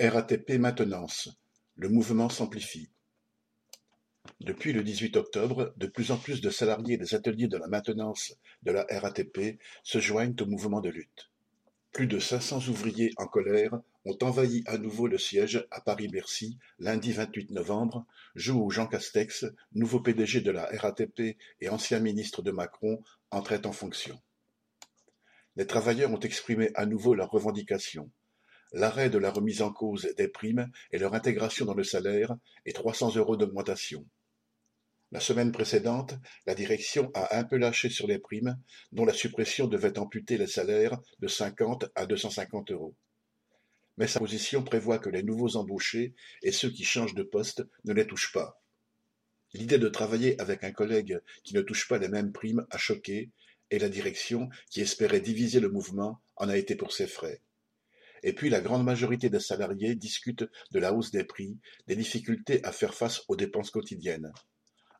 RATP Maintenance, le mouvement s'amplifie. Depuis le 18 octobre, de plus en plus de salariés des ateliers de la maintenance de la RATP se joignent au mouvement de lutte. Plus de 500 ouvriers en colère ont envahi à nouveau le siège à Paris-Bercy lundi 28 novembre, jour où Jean Castex, nouveau PDG de la RATP et ancien ministre de Macron, entrait en fonction. Les travailleurs ont exprimé à nouveau leurs revendications l'arrêt de la remise en cause des primes et leur intégration dans le salaire et 300 euros d'augmentation. La semaine précédente, la direction a un peu lâché sur les primes, dont la suppression devait amputer les salaires de 50 à 250 euros. Mais sa position prévoit que les nouveaux embauchés et ceux qui changent de poste ne les touchent pas. L'idée de travailler avec un collègue qui ne touche pas les mêmes primes a choqué, et la direction, qui espérait diviser le mouvement, en a été pour ses frais. Et puis la grande majorité des salariés discutent de la hausse des prix, des difficultés à faire face aux dépenses quotidiennes.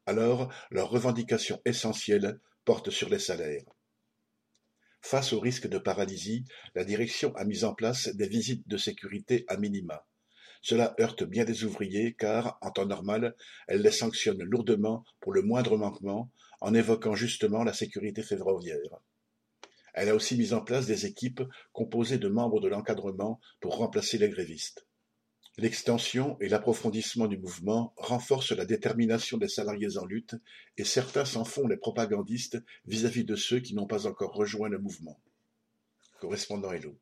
Alors leurs revendications essentielles portent sur les salaires. Face au risque de paralysie, la direction a mis en place des visites de sécurité à minima. Cela heurte bien des ouvriers car, en temps normal, elle les sanctionne lourdement pour le moindre manquement en évoquant justement la sécurité ferroviaire. Elle a aussi mis en place des équipes composées de membres de l'encadrement pour remplacer les grévistes. L'extension et l'approfondissement du mouvement renforcent la détermination des salariés en lutte et certains s'en font les propagandistes vis-à-vis de ceux qui n'ont pas encore rejoint le mouvement. Correspondant Hello.